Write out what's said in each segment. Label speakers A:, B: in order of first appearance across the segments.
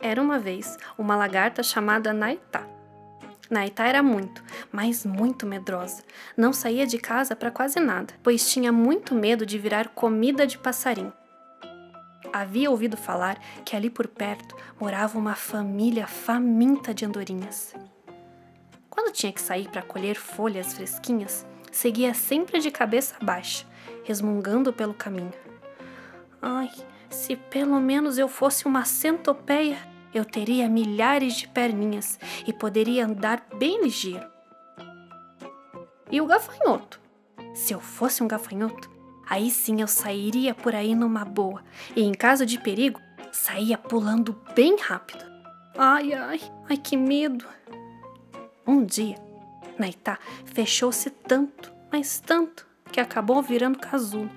A: Era uma vez uma lagarta chamada Naitá. Naitá era muito, mas muito medrosa. Não saía de casa para quase nada, pois tinha muito medo de virar comida de passarinho. Havia ouvido falar que ali por perto morava uma família faminta de andorinhas. Quando tinha que sair para colher folhas fresquinhas, seguia sempre de cabeça baixa, resmungando pelo caminho. Ai, se pelo menos eu fosse uma centopeia, eu teria milhares de perninhas e poderia andar bem ligeiro. E o gafanhoto? Se eu fosse um gafanhoto, aí sim eu sairia por aí numa boa e, em caso de perigo, saía pulando bem rápido. Ai, ai, ai, que medo! Um dia, Naitá fechou-se tanto, mas tanto, que acabou virando casulo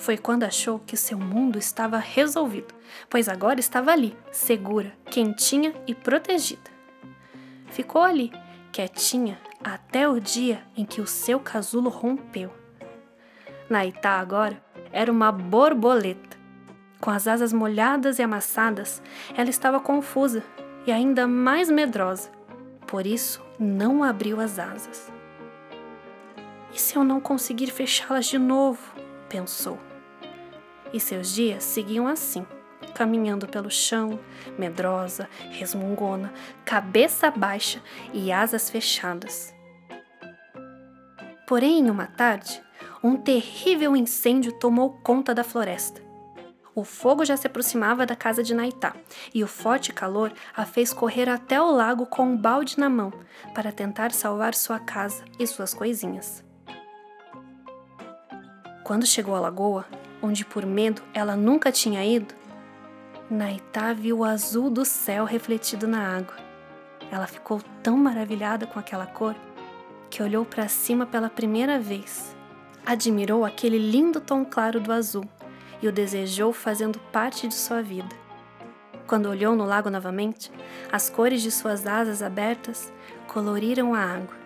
A: foi quando achou que seu mundo estava resolvido, pois agora estava ali, segura, quentinha e protegida. Ficou ali, quietinha, até o dia em que o seu casulo rompeu. Naitá agora era uma borboleta. Com as asas molhadas e amassadas, ela estava confusa e ainda mais medrosa. Por isso, não abriu as asas. E se eu não conseguir fechá-las de novo? pensou e seus dias seguiam assim, caminhando pelo chão, medrosa, resmungona, cabeça baixa e asas fechadas. Porém, em uma tarde, um terrível incêndio tomou conta da floresta. O fogo já se aproximava da casa de Naitá, e o forte calor a fez correr até o lago com um balde na mão para tentar salvar sua casa e suas coisinhas. Quando chegou à lagoa, onde por medo ela nunca tinha ido, Naitá viu o azul do céu refletido na água. Ela ficou tão maravilhada com aquela cor que olhou para cima pela primeira vez. Admirou aquele lindo tom claro do azul e o desejou fazendo parte de sua vida. Quando olhou no lago novamente, as cores de suas asas abertas coloriram a água.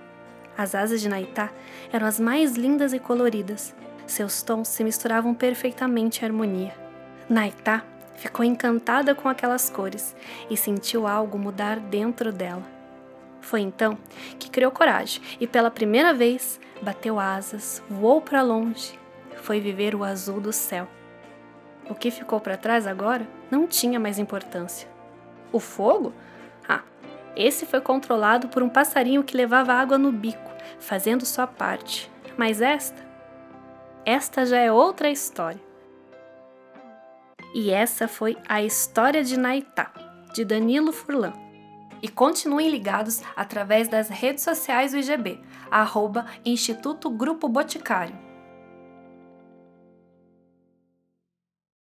A: As asas de Naitá eram as mais lindas e coloridas, seus tons se misturavam perfeitamente em harmonia. Naitá ficou encantada com aquelas cores e sentiu algo mudar dentro dela. Foi então que criou coragem e, pela primeira vez, bateu asas, voou para longe, foi viver o azul do céu. O que ficou para trás agora não tinha mais importância. O fogo? Esse foi controlado por um passarinho que levava água no bico, fazendo sua parte. Mas esta esta já é outra história. E essa foi a história de Naitá, de Danilo Furlan. E continuem ligados através das redes sociais do IGB, arroba Instituto Grupo Boticário.